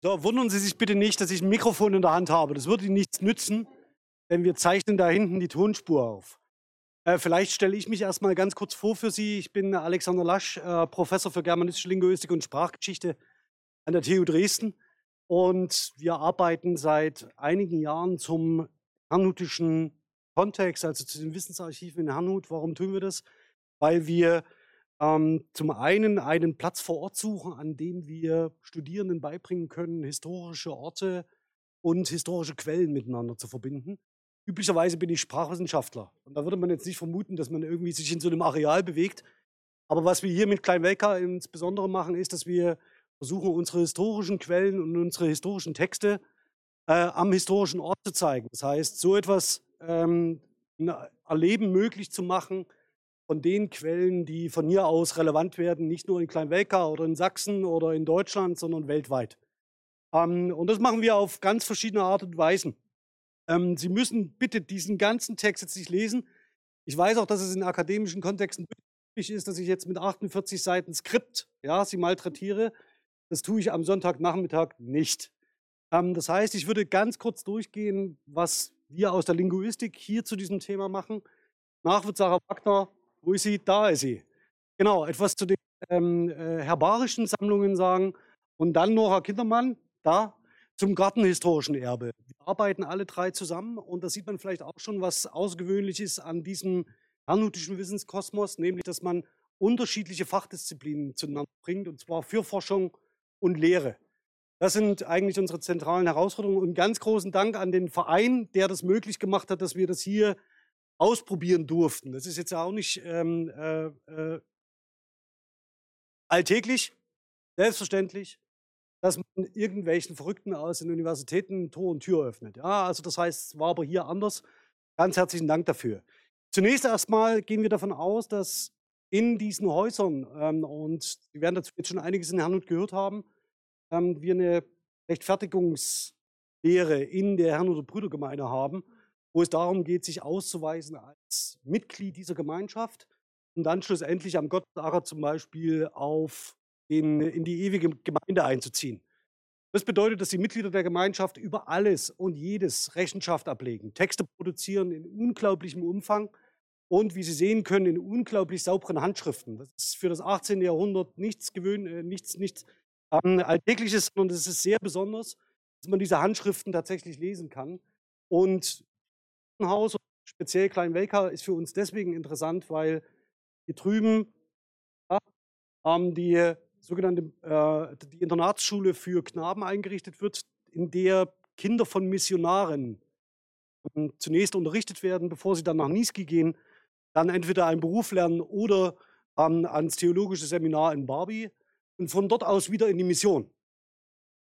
So, wundern Sie sich bitte nicht, dass ich ein Mikrofon in der Hand habe. Das würde Ihnen nichts nützen, denn wir zeichnen da hinten die Tonspur auf. Äh, vielleicht stelle ich mich erstmal ganz kurz vor für Sie. Ich bin Alexander Lasch, äh, Professor für Germanistische Linguistik und Sprachgeschichte an der TU Dresden. Und wir arbeiten seit einigen Jahren zum hernutischen Kontext, also zu den Wissensarchiven in Hernut. Warum tun wir das? Weil wir ähm, zum einen einen Platz vor Ort suchen, an dem wir Studierenden beibringen können, historische Orte und historische Quellen miteinander zu verbinden. Üblicherweise bin ich Sprachwissenschaftler und da würde man jetzt nicht vermuten, dass man irgendwie sich in so einem Areal bewegt. Aber was wir hier mit Kleinwelka insbesondere machen, ist, dass wir versuchen, unsere historischen Quellen und unsere historischen Texte äh, am historischen Ort zu zeigen. Das heißt, so etwas ähm, Erleben möglich zu machen, von den Quellen, die von hier aus relevant werden, nicht nur in Kleinwelka oder in Sachsen oder in Deutschland, sondern weltweit. Ähm, und das machen wir auf ganz verschiedene Art und Weisen. Ähm, Sie müssen bitte diesen ganzen Text jetzt nicht lesen. Ich weiß auch, dass es in akademischen Kontexten üblich ist, dass ich jetzt mit 48 Seiten Skript ja, Sie malträtiere. Das tue ich am Sonntagnachmittag nicht. Ähm, das heißt, ich würde ganz kurz durchgehen, was wir aus der Linguistik hier zu diesem Thema machen. Nach wird Sarah Wagner wo ist sie? Da ist sie. Genau, etwas zu den ähm, äh, herbarischen Sammlungen sagen. Und dann Nora Kindermann, da, zum gartenhistorischen Erbe. Wir arbeiten alle drei zusammen und da sieht man vielleicht auch schon, was außergewöhnlich ist an diesem hernutischen Wissenskosmos, nämlich, dass man unterschiedliche Fachdisziplinen zueinander bringt, und zwar für Forschung und Lehre. Das sind eigentlich unsere zentralen Herausforderungen. Und ganz großen Dank an den Verein, der das möglich gemacht hat, dass wir das hier ausprobieren durften. Das ist jetzt auch nicht ähm, äh, äh, alltäglich, selbstverständlich, dass man irgendwelchen Verrückten aus den Universitäten Tor und Tür öffnet. Ja, also das heißt, es war aber hier anders. Ganz herzlichen Dank dafür. Zunächst erstmal gehen wir davon aus, dass in diesen Häusern, ähm, und Sie werden dazu jetzt schon einiges in Hernut gehört haben, ähm, wir eine Rechtfertigungslehre in der Herrnhuter Brüdergemeinde haben wo es darum geht, sich auszuweisen als Mitglied dieser Gemeinschaft und dann schlussendlich am Gottesacher zum Beispiel auf den, in die ewige Gemeinde einzuziehen. Das bedeutet, dass die Mitglieder der Gemeinschaft über alles und jedes Rechenschaft ablegen, Texte produzieren in unglaublichem Umfang und, wie Sie sehen können, in unglaublich sauberen Handschriften. Das ist für das 18. Jahrhundert nichts, gewöhn, äh, nichts, nichts ähm, Alltägliches, sondern es ist sehr besonders, dass man diese Handschriften tatsächlich lesen kann. Und Haus, speziell Kleinwelka, ist für uns deswegen interessant, weil hier drüben ja, die sogenannte äh, die Internatsschule für Knaben eingerichtet wird, in der Kinder von Missionaren ähm, zunächst unterrichtet werden, bevor sie dann nach Niesky gehen, dann entweder einen Beruf lernen oder ähm, ans theologische Seminar in Barbie und von dort aus wieder in die Mission.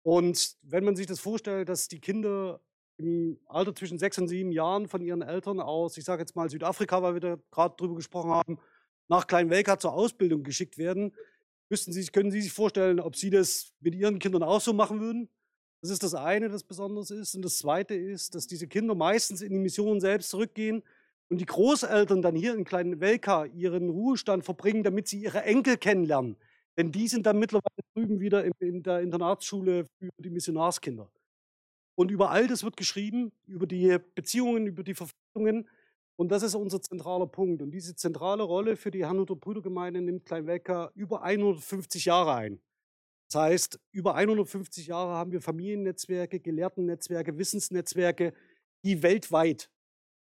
Und wenn man sich das vorstellt, dass die Kinder im Alter zwischen sechs und sieben Jahren von ihren Eltern aus, ich sage jetzt mal Südafrika, weil wir da gerade drüber gesprochen haben, nach Kleinwelka zur Ausbildung geschickt werden. Müssten Sie, können Sie sich vorstellen, ob Sie das mit Ihren Kindern auch so machen würden? Das ist das eine, das besonders ist. Und das zweite ist, dass diese Kinder meistens in die Mission selbst zurückgehen und die Großeltern dann hier in Kleinwelka ihren Ruhestand verbringen, damit sie ihre Enkel kennenlernen. Denn die sind dann mittlerweile drüben wieder in der Internatsschule für die Missionarskinder. Und über all das wird geschrieben, über die Beziehungen, über die Verpflichtungen. Und das ist unser zentraler Punkt. Und diese zentrale Rolle für die Herrnhuter Brüdergemeinde nimmt Kleinwelker über 150 Jahre ein. Das heißt, über 150 Jahre haben wir Familiennetzwerke, Gelehrtennetzwerke, Wissensnetzwerke, die weltweit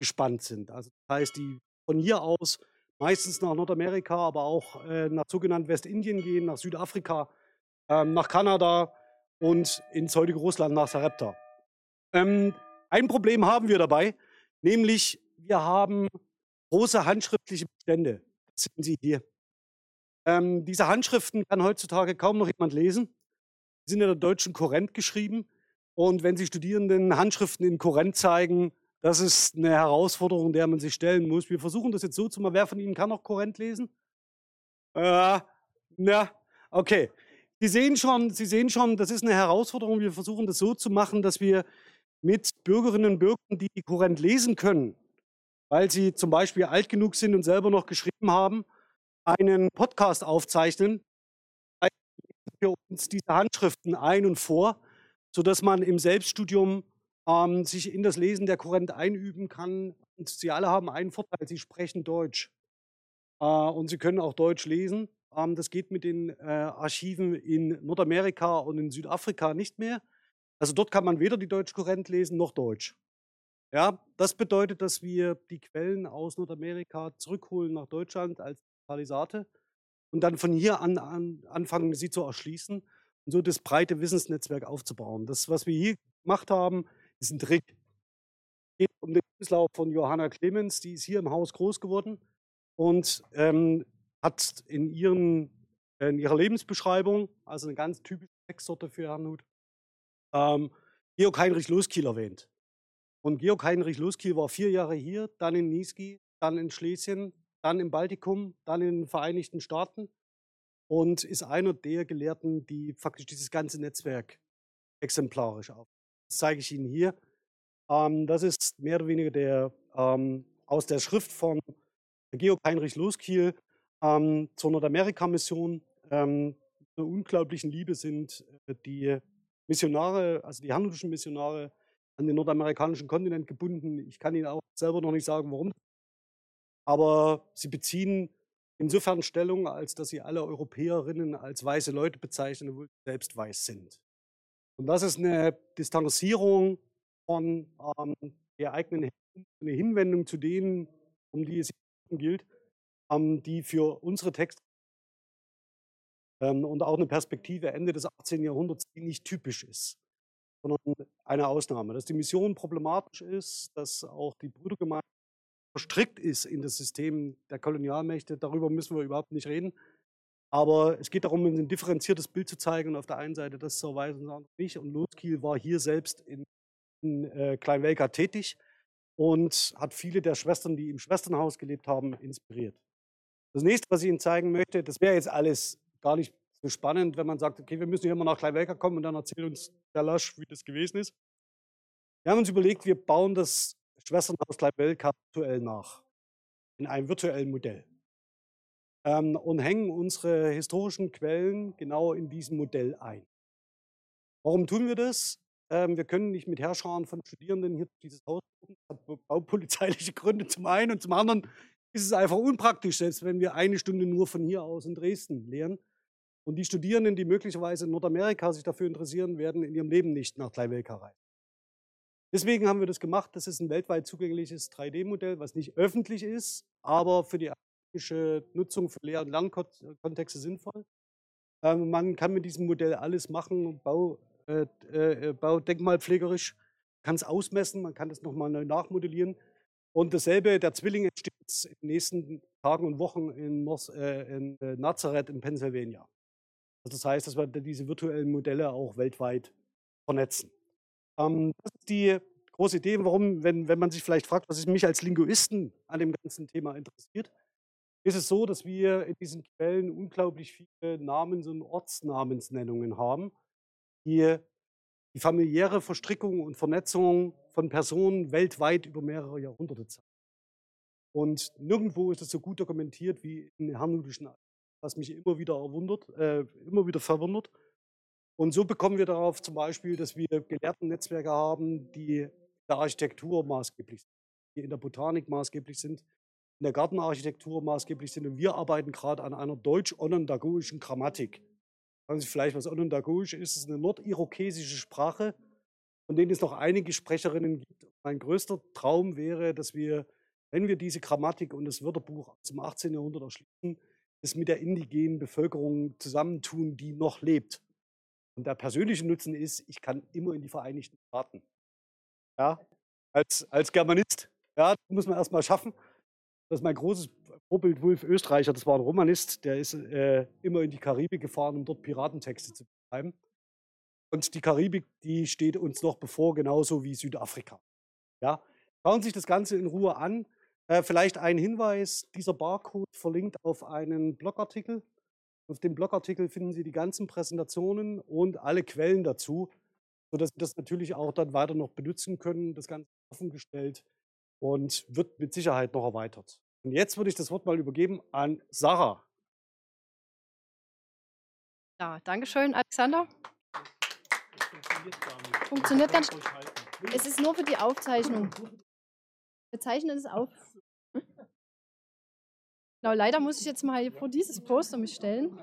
gespannt sind. Also das heißt, die von hier aus meistens nach Nordamerika, aber auch äh, nach sogenannten Westindien gehen, nach Südafrika, äh, nach Kanada und ins heutige Russland nach Sarepta. Ähm, ein Problem haben wir dabei, nämlich wir haben große handschriftliche Bestände. Das sehen Sie hier. Ähm, diese Handschriften kann heutzutage kaum noch jemand lesen. Sie sind in der deutschen Korrent geschrieben. Und wenn Sie Studierenden Handschriften in Korrent zeigen, das ist eine Herausforderung, der man sich stellen muss. Wir versuchen das jetzt so zu machen. Wer von Ihnen kann noch Korrent lesen? Äh, na, okay. Sie sehen schon, Sie sehen schon, das ist eine Herausforderung. Wir versuchen das so zu machen, dass wir mit Bürgerinnen und Bürgern, die Kurrent lesen können, weil sie zum Beispiel alt genug sind und selber noch geschrieben haben, einen Podcast aufzeichnen. Wir uns diese Handschriften ein und vor sodass man im Selbststudium ähm, sich in das Lesen der Kurrent einüben kann. Und sie alle haben einen Vorteil, sie sprechen Deutsch. Äh, und sie können auch Deutsch lesen. Ähm, das geht mit den äh, Archiven in Nordamerika und in Südafrika nicht mehr. Also dort kann man weder die Deutschkurrent lesen noch Deutsch. Ja, das bedeutet, dass wir die Quellen aus Nordamerika zurückholen nach Deutschland als Digitalisate und dann von hier an, an anfangen, sie zu erschließen und so das breite Wissensnetzwerk aufzubauen. Das, was wir hier gemacht haben, ist ein Trick. Es geht um den Lebenslauf von Johanna Clemens, die ist hier im Haus groß geworden und ähm, hat in, ihren, in ihrer Lebensbeschreibung, also eine ganz typische Textsorte für Herrn Hut, ähm, Georg Heinrich Loskiel erwähnt. Und Georg Heinrich Loskiel war vier Jahre hier, dann in Niesky, dann in Schlesien, dann im Baltikum, dann in den Vereinigten Staaten und ist einer der Gelehrten, die faktisch dieses ganze Netzwerk exemplarisch auf. Das zeige ich Ihnen hier. Ähm, das ist mehr oder weniger der, ähm, aus der Schrift von Georg Heinrich Loskiel ähm, zur Nordamerika-Mission. Ähm, unglaublichen Liebe sind äh, die Missionare, also die handelischen Missionare, an den nordamerikanischen Kontinent gebunden. Ich kann Ihnen auch selber noch nicht sagen, warum. Aber sie beziehen insofern Stellung, als dass sie alle Europäerinnen als weiße Leute bezeichnen, obwohl sie selbst weiß sind. Und das ist eine Distanzierung von ähm, der eigenen eine Hinwendung zu denen, um die es gilt, ähm, die für unsere Texte und auch eine Perspektive Ende des 18. Jahrhunderts, die nicht typisch ist sondern eine Ausnahme. Dass die Mission problematisch ist, dass auch die Brüdergemeinde verstrickt ist in das System der Kolonialmächte, darüber müssen wir überhaupt nicht reden. Aber es geht darum, ein differenziertes Bild zu zeigen und auf der einen Seite das zu erweisen und nicht. Und Loskiel war hier selbst in, in äh, Kleinwelka tätig und hat viele der Schwestern, die im Schwesternhaus gelebt haben, inspiriert. Das nächste, was ich Ihnen zeigen möchte, das wäre jetzt alles gar nicht so spannend, wenn man sagt, okay, wir müssen hier mal nach Kleinwelker kommen und dann erzählt uns der Lasch, wie das gewesen ist. Wir haben uns überlegt, wir bauen das Schwesternhaus Kleinwelker virtuell nach, in einem virtuellen Modell. Ähm, und hängen unsere historischen Quellen genau in diesem Modell ein. Warum tun wir das? Ähm, wir können nicht mit Herrscharen von Studierenden hier dieses Haus gucken. Das hat baupolizeiliche Gründe zum einen und zum anderen ist es einfach unpraktisch, selbst wenn wir eine Stunde nur von hier aus in Dresden lehren. Und die Studierenden, die möglicherweise in Nordamerika sich dafür interessieren, werden in ihrem Leben nicht nach Kleinwelka reisen. Deswegen haben wir das gemacht. Das ist ein weltweit zugängliches 3D-Modell, was nicht öffentlich ist, aber für die akademische Nutzung für Lehr- und Lernkontexte sinnvoll. Ähm, man kann mit diesem Modell alles machen, Bau, äh, äh, Baudenkmalpflegerisch, kann es ausmessen, man kann es nochmal neu nachmodellieren. Und dasselbe, der Zwilling entsteht in den nächsten Tagen und Wochen in, Nos, äh, in äh, Nazareth in Pennsylvania. Also das heißt, dass wir diese virtuellen Modelle auch weltweit vernetzen. Ähm, das ist die große Idee, warum, wenn, wenn man sich vielleicht fragt, was mich als Linguisten an dem ganzen Thema interessiert, ist es so, dass wir in diesen Quellen unglaublich viele Namens- und Ortsnamensnennungen haben, die die familiäre Verstrickung und Vernetzung von Personen weltweit über mehrere Jahrhunderte zeigen. Und nirgendwo ist es so gut dokumentiert wie in hernutischen was mich immer wieder erwundert, äh, immer wieder verwundert. Und so bekommen wir darauf zum Beispiel, dass wir Gelehrten-Netzwerke haben, die in der Architektur maßgeblich sind, die in der Botanik maßgeblich sind, in der Gartenarchitektur maßgeblich sind. Und wir arbeiten gerade an einer deutsch-onondagogischen Grammatik. Sagen Sie vielleicht, was onondagogisch ist? Es ist eine nordirokesische Sprache, von denen es noch einige Sprecherinnen gibt. Mein größter Traum wäre, dass wir, wenn wir diese Grammatik und das Wörterbuch aus dem 18. Jahrhundert erschließen, es mit der indigenen Bevölkerung zusammentun, die noch lebt. Und der persönliche Nutzen ist, ich kann immer in die Vereinigten Staaten. Ja, als, als Germanist, ja, muss man erstmal schaffen. Das ist mein großes Vorbild Wolf Österreicher, das war ein Romanist, der ist äh, immer in die Karibik gefahren, um dort Piratentexte zu betreiben. Und die Karibik, die steht uns noch bevor, genauso wie Südafrika. Ja, schauen Sie sich das Ganze in Ruhe an. Äh, vielleicht ein Hinweis, dieser Barcode verlinkt auf einen Blogartikel. Auf dem Blogartikel finden Sie die ganzen Präsentationen und alle Quellen dazu, sodass Sie das natürlich auch dann weiter noch benutzen können. Das Ganze offengestellt und wird mit Sicherheit noch erweitert. Und jetzt würde ich das Wort mal übergeben an Sarah. Ja, Dankeschön, Alexander. Funktioniert ganz. Es ist nur für die Aufzeichnung. Wir zeichnen es auf. Genau, leider muss ich jetzt mal vor dieses Poster mich stellen.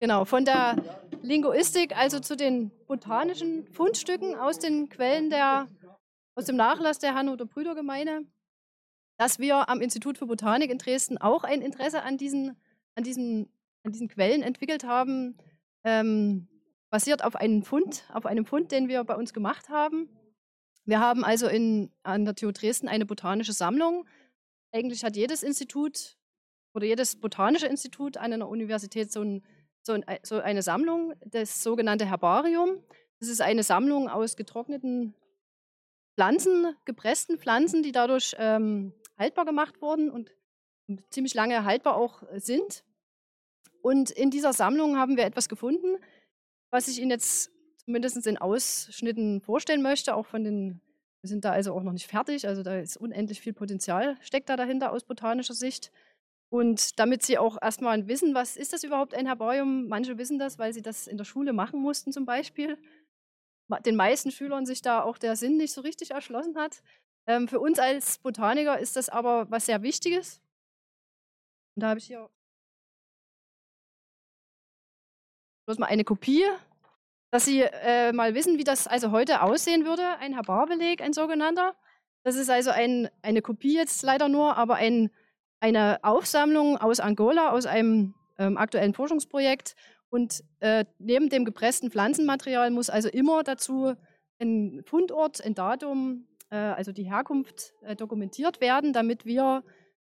Genau, von der Linguistik, also zu den botanischen Fundstücken aus den Quellen der, aus dem Nachlass der Hannover Brüdergemeinde, dass wir am Institut für Botanik in Dresden auch ein Interesse an diesen, an diesen, an diesen Quellen entwickelt haben, ähm, basiert auf einem Fund, auf einem Fund, den wir bei uns gemacht haben. Wir haben also in, an der TU Dresden eine botanische Sammlung. Eigentlich hat jedes Institut oder jedes botanische Institut an einer Universität so, ein, so, ein, so eine Sammlung, das sogenannte Herbarium. Das ist eine Sammlung aus getrockneten Pflanzen, gepressten Pflanzen, die dadurch ähm, haltbar gemacht wurden und ziemlich lange haltbar auch sind. Und in dieser Sammlung haben wir etwas gefunden, was ich Ihnen jetzt zumindest in Ausschnitten vorstellen möchte, auch von den, wir sind da also auch noch nicht fertig, also da ist unendlich viel Potenzial, steckt da dahinter aus botanischer Sicht. Und damit Sie auch erstmal wissen, was ist das überhaupt ein Herbarium? Manche wissen das, weil sie das in der Schule machen mussten zum Beispiel. Den meisten Schülern sich da auch der Sinn nicht so richtig erschlossen hat. Ähm, für uns als Botaniker ist das aber was sehr Wichtiges. Und da habe ich hier bloß mal eine Kopie dass Sie äh, mal wissen, wie das also heute aussehen würde, ein Herbarbeleg, ein sogenannter. Das ist also ein, eine Kopie jetzt leider nur, aber ein, eine Aufsammlung aus Angola, aus einem ähm, aktuellen Forschungsprojekt. Und äh, neben dem gepressten Pflanzenmaterial muss also immer dazu ein Fundort, ein Datum, äh, also die Herkunft äh, dokumentiert werden, damit wir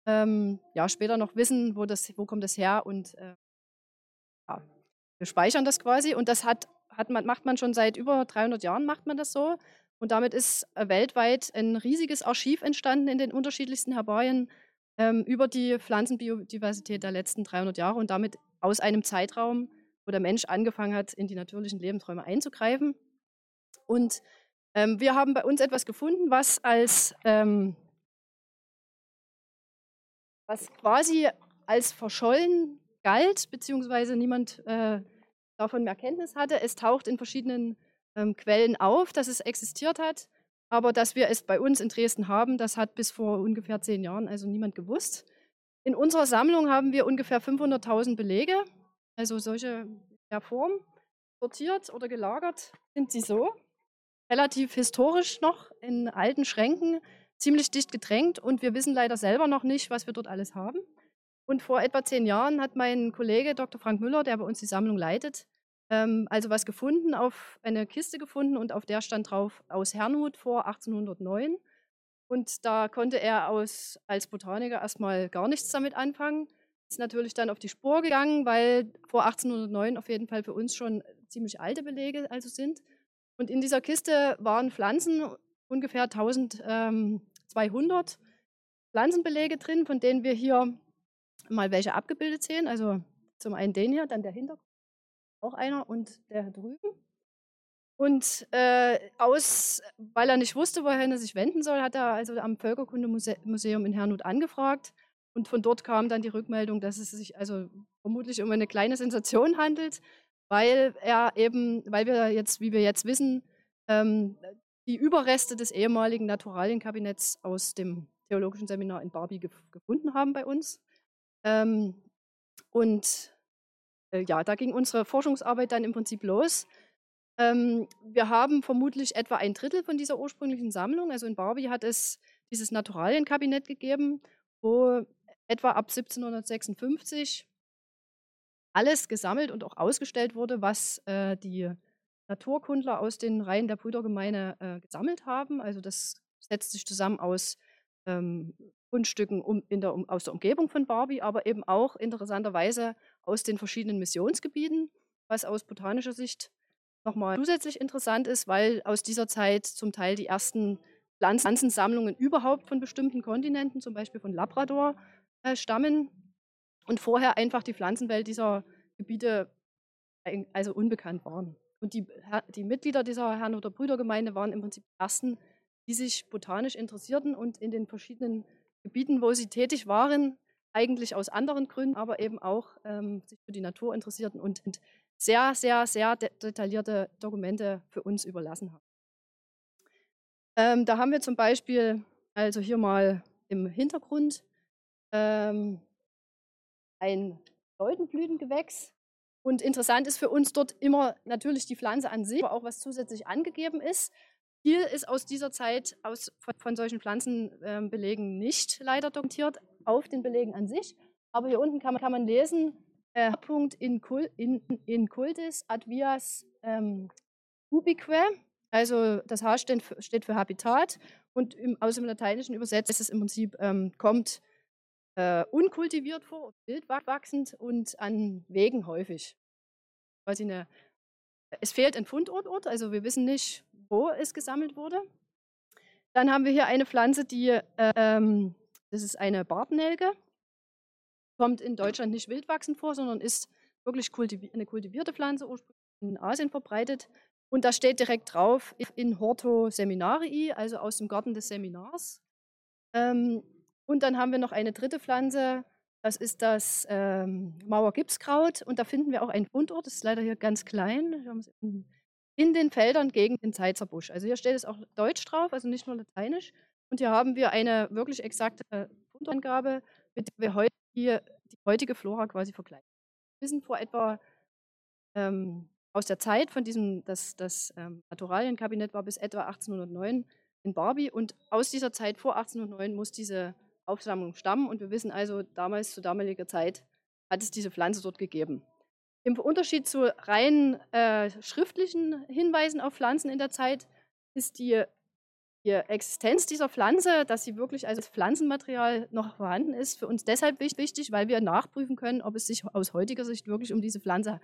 ähm, ja, später noch wissen, wo, das, wo kommt das her und äh, ja, wir speichern das quasi. Und das hat hat man, macht man schon seit über 300 Jahren, macht man das so. Und damit ist äh, weltweit ein riesiges Archiv entstanden in den unterschiedlichsten Herbarien ähm, über die Pflanzenbiodiversität der letzten 300 Jahre und damit aus einem Zeitraum, wo der Mensch angefangen hat, in die natürlichen Lebensräume einzugreifen. Und ähm, wir haben bei uns etwas gefunden, was als ähm, was quasi als verschollen galt, beziehungsweise niemand äh, davon mehr Kenntnis hatte. Es taucht in verschiedenen ähm, Quellen auf, dass es existiert hat. Aber dass wir es bei uns in Dresden haben, das hat bis vor ungefähr zehn Jahren also niemand gewusst. In unserer Sammlung haben wir ungefähr 500.000 Belege, also solche der Form. Sortiert oder gelagert sind sie so. Relativ historisch noch in alten Schränken, ziemlich dicht gedrängt und wir wissen leider selber noch nicht, was wir dort alles haben. Und vor etwa zehn Jahren hat mein Kollege Dr. Frank Müller, der bei uns die Sammlung leitet, ähm, also was gefunden, auf eine Kiste gefunden und auf der stand drauf aus Herrnhut vor 1809. Und da konnte er aus, als Botaniker erstmal gar nichts damit anfangen. Ist natürlich dann auf die Spur gegangen, weil vor 1809 auf jeden Fall für uns schon ziemlich alte Belege also sind. Und in dieser Kiste waren Pflanzen, ungefähr 1200 ähm, Pflanzenbelege drin, von denen wir hier mal welche abgebildet sehen. Also zum einen den hier, dann der Hintergrund, auch einer und der drüben. Und äh, aus, weil er nicht wusste, wohin er sich wenden soll, hat er also am Völkerkundemuseum in Herrnhut angefragt. Und von dort kam dann die Rückmeldung, dass es sich also vermutlich um eine kleine Sensation handelt, weil er eben, weil wir jetzt, wie wir jetzt wissen, ähm, die Überreste des ehemaligen Naturalienkabinetts aus dem theologischen Seminar in Barbie gefunden haben bei uns. Ähm, und äh, ja, da ging unsere Forschungsarbeit dann im Prinzip los. Ähm, wir haben vermutlich etwa ein Drittel von dieser ursprünglichen Sammlung. Also in Barbie hat es dieses Naturalienkabinett gegeben, wo etwa ab 1756 alles gesammelt und auch ausgestellt wurde, was äh, die Naturkundler aus den Reihen der Brüdergemeine äh, gesammelt haben. Also das setzt sich zusammen aus ähm, Fundstücken um, der, um, aus der Umgebung von Barbie, aber eben auch interessanterweise aus den verschiedenen Missionsgebieten, was aus botanischer Sicht nochmal zusätzlich interessant ist, weil aus dieser Zeit zum Teil die ersten Pflanzensammlungen überhaupt von bestimmten Kontinenten, zum Beispiel von Labrador, äh, stammen und vorher einfach die Pflanzenwelt dieser Gebiete also unbekannt waren. Und die, die Mitglieder dieser Herrn- oder Brüdergemeinde waren im Prinzip die ersten, die sich botanisch interessierten und in den verschiedenen Gebieten, wo sie tätig waren, eigentlich aus anderen Gründen, aber eben auch ähm, sich für die Natur interessierten und sehr, sehr, sehr de detaillierte Dokumente für uns überlassen haben. Ähm, da haben wir zum Beispiel, also hier mal im Hintergrund, ähm, ein Leutenblütengewächs. Und interessant ist für uns dort immer natürlich die Pflanze an sich, aber auch was zusätzlich angegeben ist. Viel ist aus dieser Zeit aus, von, von solchen Pflanzenbelegen ähm, nicht leider dokumentiert, auf den Belegen an sich. Aber hier unten kann man, kann man lesen, äh, Punkt in, in, in cultis ad vias ähm, ubique, also das H steht steht für Habitat und im, aus dem Lateinischen übersetzt ist es im Prinzip, ähm, kommt äh, unkultiviert vor, wild wachsend und an Wegen häufig. Quasi eine, es fehlt ein Fundort, also wir wissen nicht, wo es gesammelt wurde. Dann haben wir hier eine Pflanze, die, äh, ähm, das ist eine Bartnelke, kommt in Deutschland nicht wild wachsend vor, sondern ist wirklich kultivi eine kultivierte Pflanze, ursprünglich in Asien verbreitet. Und da steht direkt drauf, in Horto Seminarii, also aus dem Garten des Seminars. Ähm, und dann haben wir noch eine dritte Pflanze, das ist das ähm, Mauergipskraut. Und da finden wir auch einen Fundort, das ist leider hier ganz klein, in den Feldern gegen den Zeitzerbusch. Also hier steht es auch Deutsch drauf, also nicht nur Lateinisch. Und hier haben wir eine wirklich exakte Fundortangabe, mit der wir heute die, die heutige Flora quasi vergleichen. Wir sind vor etwa ähm, aus der Zeit von diesem, das, das ähm, Naturalienkabinett war bis etwa 1809 in Barbie und aus dieser Zeit vor 1809 muss diese Aufsammlung stammen und wir wissen also, damals zu damaliger Zeit hat es diese Pflanze dort gegeben. Im Unterschied zu rein äh, schriftlichen Hinweisen auf Pflanzen in der Zeit ist die, die Existenz dieser Pflanze, dass sie wirklich als Pflanzenmaterial noch vorhanden ist, für uns deshalb wichtig, weil wir nachprüfen können, ob es sich aus heutiger Sicht wirklich um diese Pflanze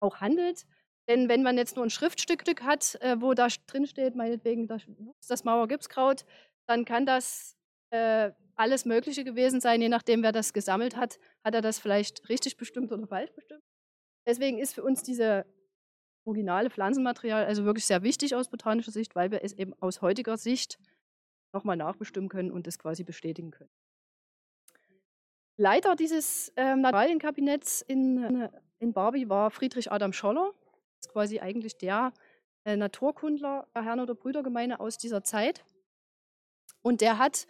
auch handelt. Denn wenn man jetzt nur ein Schriftstück hat, äh, wo da drin steht, meinetwegen das, das Mauergipskraut, dann kann das äh, alles Mögliche gewesen sein, je nachdem, wer das gesammelt hat, hat er das vielleicht richtig bestimmt oder falsch bestimmt. Deswegen ist für uns diese originale Pflanzenmaterial also wirklich sehr wichtig aus botanischer Sicht, weil wir es eben aus heutiger Sicht nochmal nachbestimmen können und es quasi bestätigen können. Leiter dieses ähm, Naturalienkabinetts in in Barbie war Friedrich Adam Scholler. Das ist quasi eigentlich der äh, Naturkundler der Herrn- oder Brüdergemeinde aus dieser Zeit. Und der hat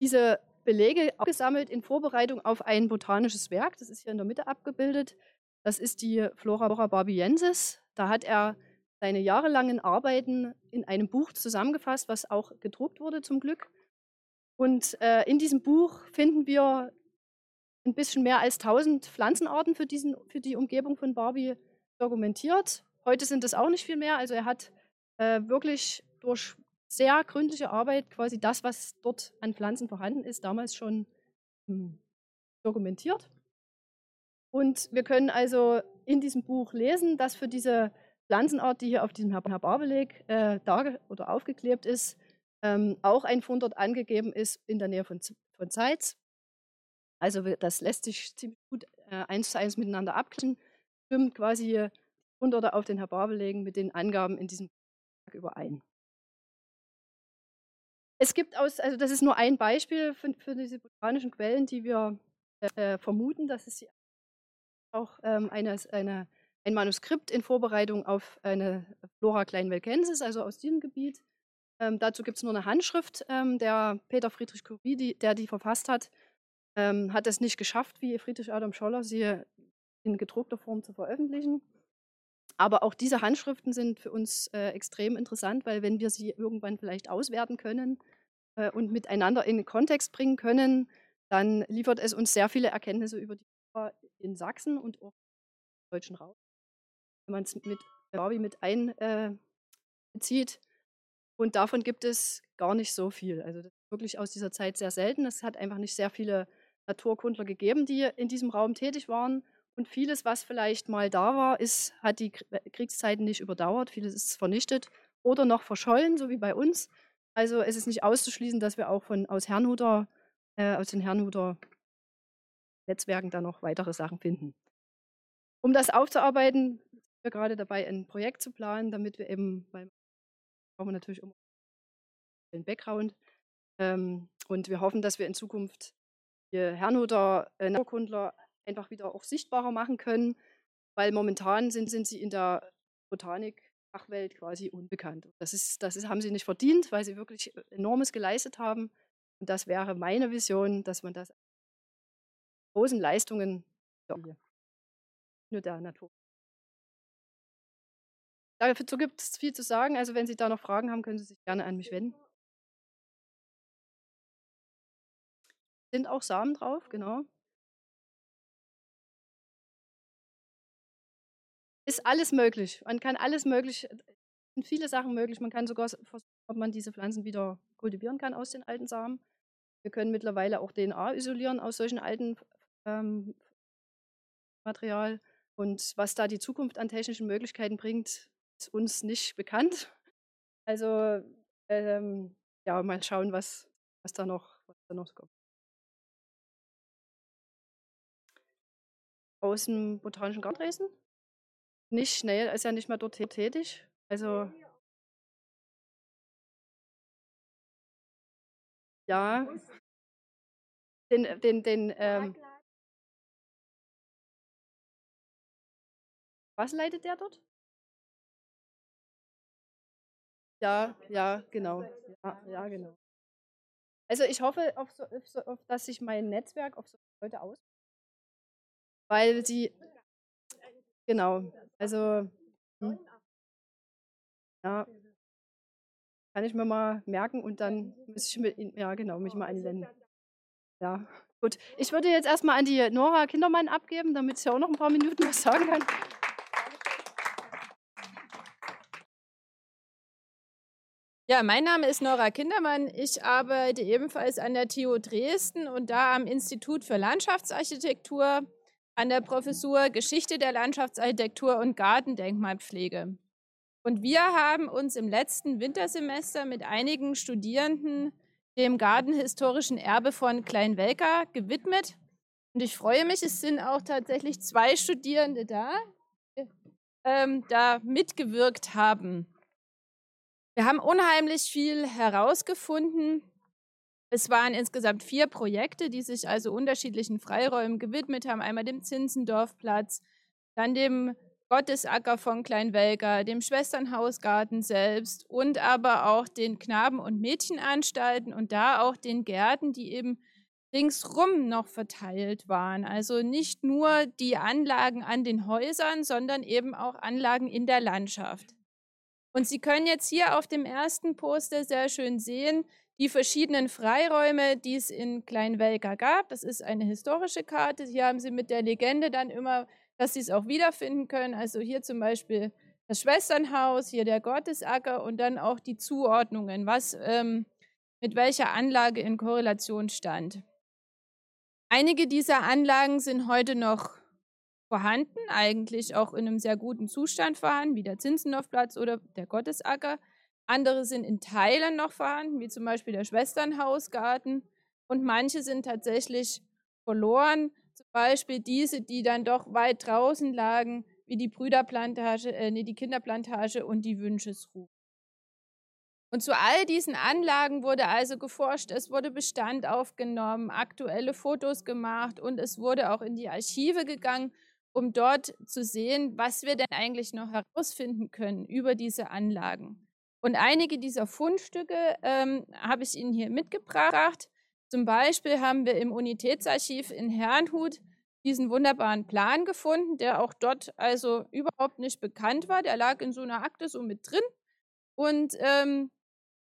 diese Belege gesammelt in Vorbereitung auf ein botanisches Werk. Das ist hier in der Mitte abgebildet. Das ist die Flora barbiensis. Da hat er seine jahrelangen Arbeiten in einem Buch zusammengefasst, was auch gedruckt wurde zum Glück. Und äh, in diesem Buch finden wir ein bisschen mehr als 1000 Pflanzenarten für, diesen, für die Umgebung von Barbie dokumentiert. Heute sind es auch nicht viel mehr. Also er hat äh, wirklich durch sehr gründliche Arbeit quasi das, was dort an Pflanzen vorhanden ist, damals schon hm, dokumentiert. Und wir können also in diesem Buch lesen, dass für diese Pflanzenart, die hier auf diesem Herbarbeleg äh, oder aufgeklebt ist, ähm, auch ein Fundort angegeben ist in der Nähe von, von Zeitz. Also das lässt sich ziemlich gut äh, eins zu eins miteinander abgleichen, stimmt quasi Hunderte auf den Herbar belegen mit den Angaben in diesem Tag überein. Es gibt aus, also das ist nur ein Beispiel für, für diese botanischen Quellen, die wir äh, vermuten, dass es auch ähm, eine, eine, ein Manuskript in Vorbereitung auf eine Flora Kleinwelkensis, also aus diesem Gebiet. Ähm, dazu gibt es nur eine Handschrift, ähm, der Peter Friedrich Curie, die, der die verfasst hat ähm, hat es nicht geschafft, wie Friedrich Adam Scholler sie in gedruckter Form zu veröffentlichen. Aber auch diese Handschriften sind für uns äh, extrem interessant, weil wenn wir sie irgendwann vielleicht auswerten können äh, und miteinander in den Kontext bringen können, dann liefert es uns sehr viele Erkenntnisse über die in Sachsen und auch im deutschen Raum. Wenn man es mit Barbie mit einbezieht. Äh, und davon gibt es gar nicht so viel. Also das ist wirklich aus dieser Zeit sehr selten. Es hat einfach nicht sehr viele Naturkundler gegeben, die in diesem Raum tätig waren. Und vieles, was vielleicht mal da war, ist, hat die äh, Kriegszeiten nicht überdauert. Vieles ist vernichtet oder noch verschollen, so wie bei uns. Also es ist nicht auszuschließen, dass wir auch von, aus, Herrnhuter, äh, aus den Herrnhuter Netzwerken da noch weitere Sachen finden. Um das aufzuarbeiten, sind wir gerade dabei, ein Projekt zu planen, damit wir eben, weil brauchen wir natürlich immer den Background. Ähm, und wir hoffen, dass wir in Zukunft die Herrnhuter äh, Naturkundler einfach wieder auch sichtbarer machen können, weil momentan sind, sind sie in der Botanik-Fachwelt quasi unbekannt. Das, ist, das ist, haben sie nicht verdient, weil sie wirklich enormes geleistet haben. Und das wäre meine Vision, dass man das großen Leistungen nur der Natur. Dazu gibt es viel zu sagen. Also wenn Sie da noch Fragen haben, können Sie sich gerne an mich wenden. Sind auch Samen drauf, genau. Ist alles möglich. Man kann alles möglich, sind viele Sachen möglich. Man kann sogar versuchen, ob man diese Pflanzen wieder kultivieren kann aus den alten Samen. Wir können mittlerweile auch DNA isolieren aus solchen alten ähm, Material. Und was da die Zukunft an technischen Möglichkeiten bringt, ist uns nicht bekannt. Also ähm, ja, mal schauen, was, was, da noch, was da noch kommt. Aus dem Botanischen Garten Dresden? Nicht, nee, ist ja nicht mehr dort tätig. Also ja, den, den, den ähm, Was leitet der dort? Ja, ja, genau. Ja, ja, genau. Also ich hoffe, auf so, auf so, auf, dass sich mein Netzwerk auf so Leute aus, weil sie genau, also hm, ja, kann ich mir mal merken und dann muss ich mit, ja genau, mich mal anwenden. Ja, gut. Ich würde jetzt erstmal an die Nora Kindermann abgeben, damit sie auch noch ein paar Minuten was sagen kann. Ja, mein Name ist Nora Kindermann. Ich arbeite ebenfalls an der TU Dresden und da am Institut für Landschaftsarchitektur an der Professur Geschichte der Landschaftsarchitektur und Gartendenkmalpflege. Und wir haben uns im letzten Wintersemester mit einigen Studierenden dem gartenhistorischen Erbe von Kleinwelka gewidmet. Und ich freue mich, es sind auch tatsächlich zwei Studierende da, die ähm, da mitgewirkt haben. Wir haben unheimlich viel herausgefunden. Es waren insgesamt vier Projekte, die sich also unterschiedlichen Freiräumen gewidmet haben. Einmal dem Zinsendorfplatz, dann dem Gottesacker von Kleinwelger, dem Schwesternhausgarten selbst und aber auch den Knaben- und Mädchenanstalten und da auch den Gärten, die eben ringsrum noch verteilt waren. Also nicht nur die Anlagen an den Häusern, sondern eben auch Anlagen in der Landschaft. Und Sie können jetzt hier auf dem ersten Poster sehr schön sehen, die verschiedenen Freiräume, die es in Kleinwelka gab. Das ist eine historische Karte. Hier haben Sie mit der Legende dann immer, dass Sie es auch wiederfinden können. Also hier zum Beispiel das Schwesternhaus, hier der Gottesacker und dann auch die Zuordnungen, was ähm, mit welcher Anlage in Korrelation stand. Einige dieser Anlagen sind heute noch vorhanden, eigentlich auch in einem sehr guten Zustand vorhanden, wie der Zinzendorfplatz oder der Gottesacker. Andere sind in Teilen noch vorhanden, wie zum Beispiel der Schwesternhausgarten. Und manche sind tatsächlich verloren, zum Beispiel diese, die dann doch weit draußen lagen, wie die Brüderplantage, äh, nee, die Kinderplantage und die Wünschesruhe. Und zu all diesen Anlagen wurde also geforscht, es wurde Bestand aufgenommen, aktuelle Fotos gemacht und es wurde auch in die Archive gegangen um dort zu sehen, was wir denn eigentlich noch herausfinden können über diese Anlagen. Und einige dieser Fundstücke ähm, habe ich Ihnen hier mitgebracht. Zum Beispiel haben wir im Unitätsarchiv in Herrnhut diesen wunderbaren Plan gefunden, der auch dort also überhaupt nicht bekannt war. Der lag in so einer Akte so mit drin. Und ähm,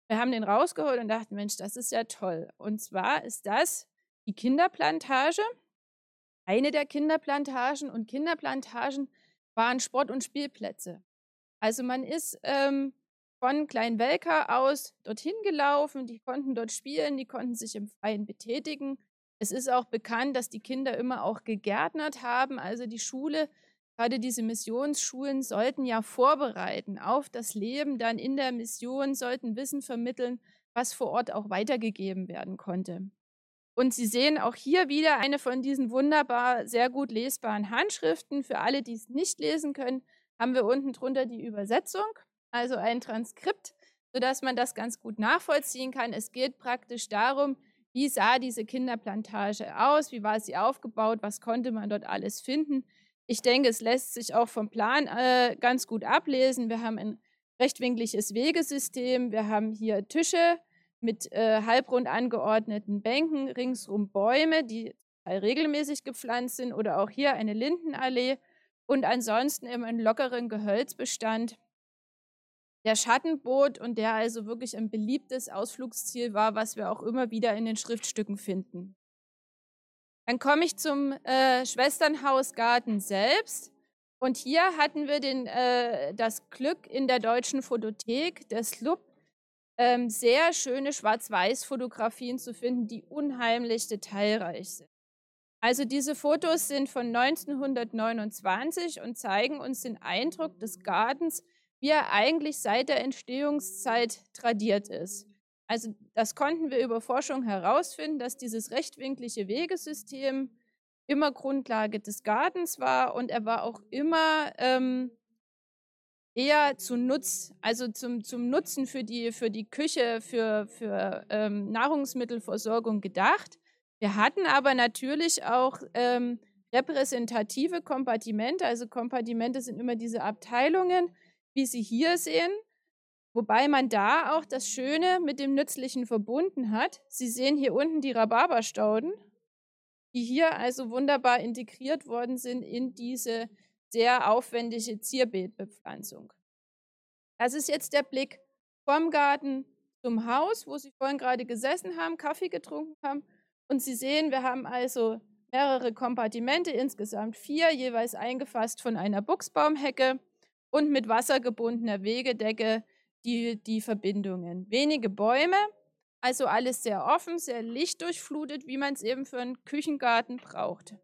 wir haben den rausgeholt und dachten, Mensch, das ist ja toll. Und zwar ist das die Kinderplantage eine der Kinderplantagen und Kinderplantagen waren Sport- und Spielplätze. Also man ist ähm, von Kleinwelka aus dorthin gelaufen, die konnten dort spielen, die konnten sich im Freien betätigen. Es ist auch bekannt, dass die Kinder immer auch gegärtnert haben. Also die Schule, gerade diese Missionsschulen, sollten ja vorbereiten auf das Leben dann in der Mission, sollten Wissen vermitteln, was vor Ort auch weitergegeben werden konnte. Und Sie sehen auch hier wieder eine von diesen wunderbar sehr gut lesbaren Handschriften. Für alle, die es nicht lesen können, haben wir unten drunter die Übersetzung, also ein Transkript, sodass man das ganz gut nachvollziehen kann. Es geht praktisch darum, wie sah diese Kinderplantage aus, wie war sie aufgebaut, was konnte man dort alles finden. Ich denke, es lässt sich auch vom Plan äh, ganz gut ablesen. Wir haben ein rechtwinkliges Wegesystem, wir haben hier Tische mit äh, halbrund angeordneten Bänken, ringsrum Bäume, die regelmäßig gepflanzt sind oder auch hier eine Lindenallee und ansonsten immer einen lockeren Gehölzbestand, der Schatten bot und der also wirklich ein beliebtes Ausflugsziel war, was wir auch immer wieder in den Schriftstücken finden. Dann komme ich zum äh, Schwesternhausgarten selbst. Und hier hatten wir den, äh, das Glück in der Deutschen Fotothek, der SLUB, ähm, sehr schöne Schwarz-Weiß-Fotografien zu finden, die unheimlich detailreich sind. Also diese Fotos sind von 1929 und zeigen uns den Eindruck des Gartens, wie er eigentlich seit der Entstehungszeit tradiert ist. Also das konnten wir über Forschung herausfinden, dass dieses rechtwinklige Wegesystem immer Grundlage des Gartens war und er war auch immer ähm, eher zu Nutz, also zum, zum Nutzen für die, für die Küche, für, für ähm, Nahrungsmittelversorgung gedacht. Wir hatten aber natürlich auch ähm, repräsentative Kompartimente, also Kompartimente sind immer diese Abteilungen, wie Sie hier sehen, wobei man da auch das Schöne mit dem Nützlichen verbunden hat. Sie sehen hier unten die Rhabarberstauden, die hier also wunderbar integriert worden sind in diese sehr aufwendige Zierbeetbepflanzung. Das ist jetzt der Blick vom Garten zum Haus, wo Sie vorhin gerade gesessen haben, Kaffee getrunken haben. Und Sie sehen, wir haben also mehrere Kompartimente, insgesamt vier, jeweils eingefasst von einer Buchsbaumhecke und mit wassergebundener Wegedecke die, die Verbindungen. Wenige Bäume, also alles sehr offen, sehr lichtdurchflutet, wie man es eben für einen Küchengarten braucht.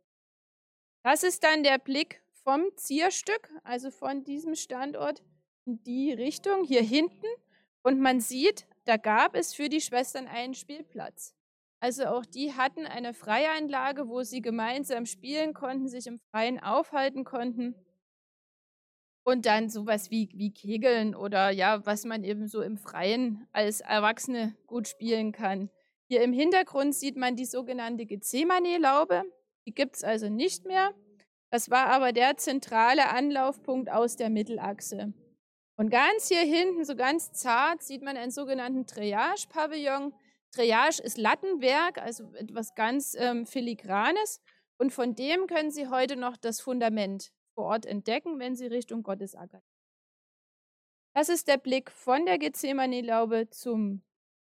Das ist dann der Blick vom Zierstück, also von diesem Standort in die Richtung, hier hinten. Und man sieht, da gab es für die Schwestern einen Spielplatz. Also auch die hatten eine Freieinlage, wo sie gemeinsam spielen konnten, sich im Freien aufhalten konnten. Und dann sowas wie, wie Kegeln oder ja, was man eben so im Freien als Erwachsene gut spielen kann. Hier im Hintergrund sieht man die sogenannte Gethsemane-Laube. Die gibt es also nicht mehr. Das war aber der zentrale Anlaufpunkt aus der Mittelachse. Und ganz hier hinten, so ganz zart, sieht man einen sogenannten Triage-Pavillon. Triage ist Lattenwerk, also etwas ganz ähm, Filigranes. Und von dem können Sie heute noch das Fundament vor Ort entdecken, wenn sie Richtung Gottesacker. Das ist der Blick von der Gethsemane-Laube zum,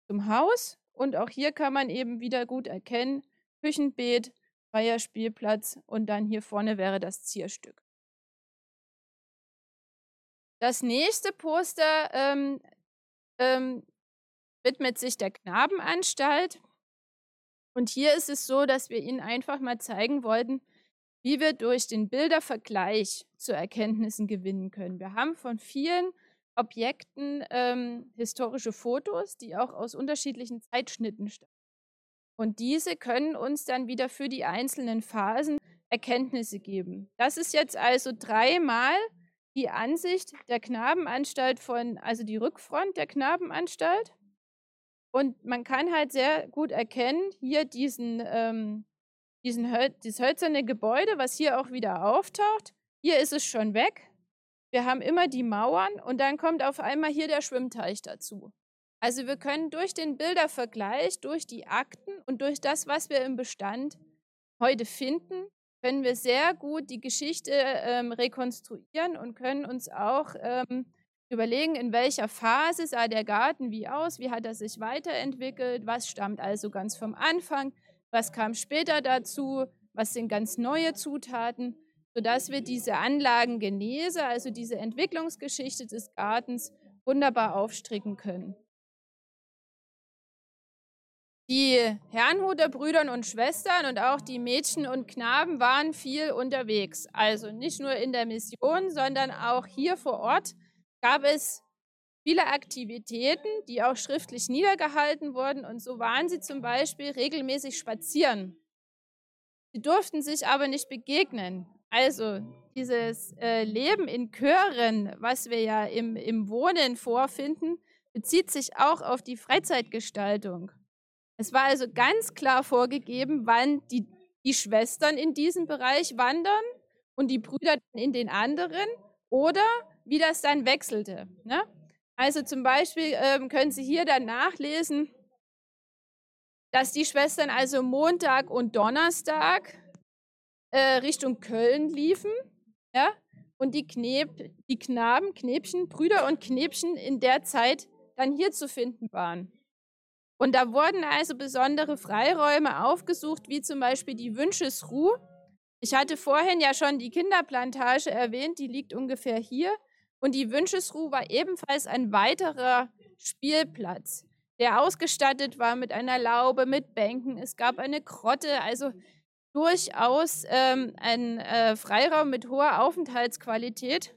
zum Haus. Und auch hier kann man eben wieder gut erkennen, Küchenbeet, freier Spielplatz und dann hier vorne wäre das Zierstück. Das nächste Poster ähm, ähm, widmet sich der Knabenanstalt. Und hier ist es so, dass wir Ihnen einfach mal zeigen wollten, wie wir durch den Bildervergleich zu Erkenntnissen gewinnen können. Wir haben von vielen Objekten ähm, historische Fotos, die auch aus unterschiedlichen Zeitschnitten stammen. Und diese können uns dann wieder für die einzelnen Phasen Erkenntnisse geben. Das ist jetzt also dreimal die Ansicht der Knabenanstalt von, also die Rückfront der Knabenanstalt. Und man kann halt sehr gut erkennen, hier diesen ähm, diesen Höl dieses hölzerne Gebäude, was hier auch wieder auftaucht. Hier ist es schon weg. Wir haben immer die Mauern und dann kommt auf einmal hier der Schwimmteich dazu. Also wir können durch den Bildervergleich, durch die Akten und durch das, was wir im Bestand heute finden, können wir sehr gut die Geschichte ähm, rekonstruieren und können uns auch ähm, überlegen, in welcher Phase sah der Garten wie aus, wie hat er sich weiterentwickelt, was stammt also ganz vom Anfang, was kam später dazu, was sind ganz neue Zutaten, sodass wir diese Anlagengenese, also diese Entwicklungsgeschichte des Gartens, wunderbar aufstricken können. Die Herrnhuter Brüder und Schwestern und auch die Mädchen und Knaben waren viel unterwegs. Also nicht nur in der Mission, sondern auch hier vor Ort gab es viele Aktivitäten, die auch schriftlich niedergehalten wurden. Und so waren sie zum Beispiel regelmäßig spazieren. Sie durften sich aber nicht begegnen. Also dieses äh, Leben in Chören, was wir ja im, im Wohnen vorfinden, bezieht sich auch auf die Freizeitgestaltung. Es war also ganz klar vorgegeben, wann die, die Schwestern in diesem Bereich wandern und die Brüder in den anderen oder wie das dann wechselte. Ne? Also zum Beispiel ähm, können Sie hier dann nachlesen, dass die Schwestern also Montag und Donnerstag äh, Richtung Köln liefen, ja, und die, Kneb, die Knaben, Knäbchen, Brüder und Knäbchen in der Zeit dann hier zu finden waren. Und da wurden also besondere Freiräume aufgesucht, wie zum Beispiel die Wünschesruh. Ich hatte vorhin ja schon die Kinderplantage erwähnt, die liegt ungefähr hier. Und die Wünschesruh war ebenfalls ein weiterer Spielplatz, der ausgestattet war mit einer Laube, mit Bänken. Es gab eine Grotte, also durchaus ähm, ein äh, Freiraum mit hoher Aufenthaltsqualität.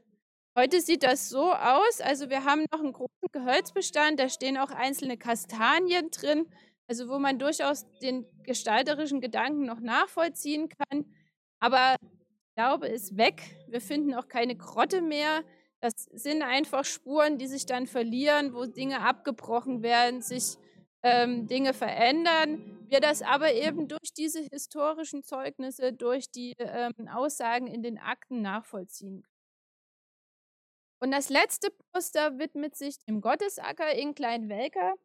Heute sieht das so aus, also wir haben noch einen großen Gehölzbestand, da stehen auch einzelne Kastanien drin, also wo man durchaus den gestalterischen Gedanken noch nachvollziehen kann. Aber die Laube ist weg, wir finden auch keine Grotte mehr. Das sind einfach Spuren, die sich dann verlieren, wo Dinge abgebrochen werden, sich ähm, Dinge verändern. Wir das aber eben durch diese historischen Zeugnisse, durch die ähm, Aussagen in den Akten nachvollziehen können. Und das letzte Poster widmet sich dem Gottesacker in Kleinwelker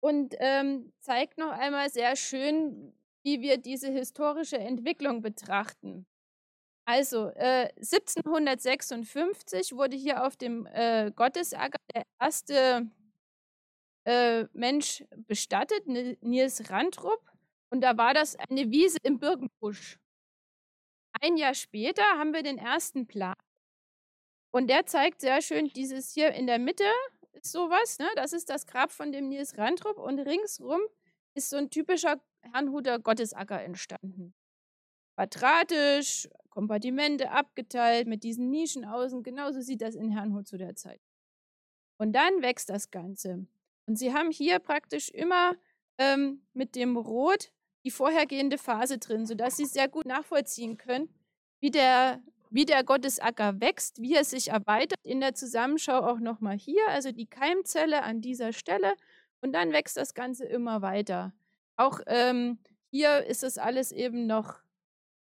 und ähm, zeigt noch einmal sehr schön, wie wir diese historische Entwicklung betrachten. Also äh, 1756 wurde hier auf dem äh, Gottesacker der erste äh, Mensch bestattet, Nils Randrup. Und da war das eine Wiese im Birkenbusch. Ein Jahr später haben wir den ersten Plan. Und der zeigt sehr schön dieses hier in der Mitte ist sowas, ne? Das ist das Grab von dem Nils Randrup und ringsrum ist so ein typischer Herrnhuter Gottesacker entstanden. Quadratisch, Kompartimente abgeteilt mit diesen Nischen außen. Genauso sieht das in Herrnhut zu der Zeit. Und dann wächst das Ganze. Und Sie haben hier praktisch immer ähm, mit dem Rot die vorhergehende Phase drin, sodass Sie sehr gut nachvollziehen können, wie der, wie der Gottesacker wächst, wie er sich erweitert. In der Zusammenschau auch nochmal hier, also die Keimzelle an dieser Stelle. Und dann wächst das Ganze immer weiter. Auch ähm, hier ist das alles eben noch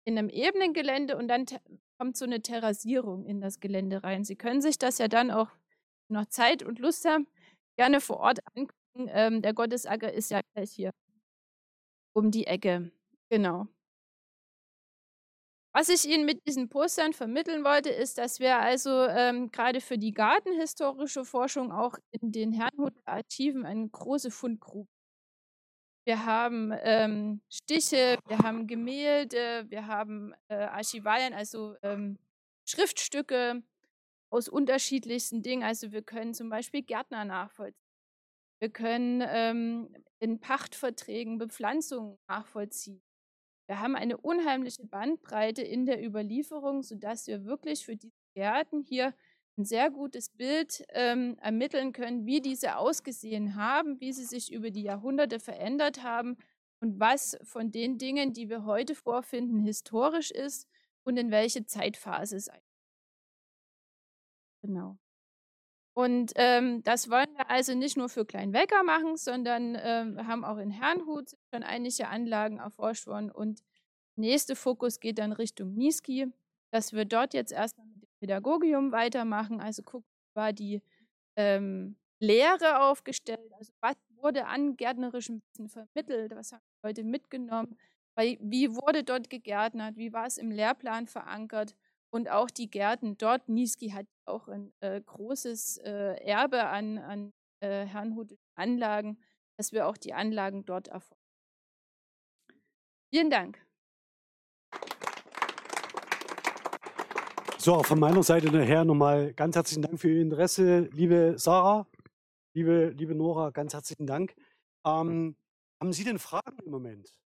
in einem ebenen Gelände und dann kommt so eine Terrassierung in das Gelände rein. Sie können sich das ja dann auch noch Zeit und Lust haben, gerne vor Ort angucken. Ähm, der Gottesacker ist ja gleich hier um die Ecke. Genau. Was ich Ihnen mit diesen Postern vermitteln wollte, ist, dass wir also ähm, gerade für die gartenhistorische Forschung auch in den Herrnhuter Archiven eine große Fundgrube. Wir haben ähm, Stiche, wir haben Gemälde, wir haben äh, Archivalien, also ähm, Schriftstücke, aus unterschiedlichsten Dingen. Also wir können zum Beispiel Gärtner nachvollziehen. Wir können ähm, in Pachtverträgen Bepflanzungen nachvollziehen. Wir haben eine unheimliche Bandbreite in der Überlieferung, sodass wir wirklich für diese Gärten hier ein sehr gutes Bild ähm, ermitteln können, wie diese ausgesehen haben, wie sie sich über die Jahrhunderte verändert haben und was von den Dingen, die wir heute vorfinden, historisch ist und in welche Zeitphase es Genau. Und ähm, das wollen wir also nicht nur für Kleinwecker machen, sondern ähm, wir haben auch in Herrnhut schon einige Anlagen erforscht worden. Und der nächste Fokus geht dann Richtung Niski, dass wir dort jetzt erstmal mit dem Pädagogium weitermachen. Also gucken, war die ähm, Lehre aufgestellt, also was wurde an gärtnerischem Wissen vermittelt, was haben die Leute mitgenommen, wie wurde dort gegärtnert, wie war es im Lehrplan verankert und auch die Gärten dort. Niski hat auch ein äh, großes äh, Erbe an, an äh, Herrnhut Anlagen, dass wir auch die Anlagen dort erforschen. Vielen Dank. So, von meiner Seite nachher nochmal ganz herzlichen Dank für Ihr Interesse, liebe Sarah, liebe, liebe Nora, ganz herzlichen Dank. Ähm, haben Sie denn Fragen im Moment?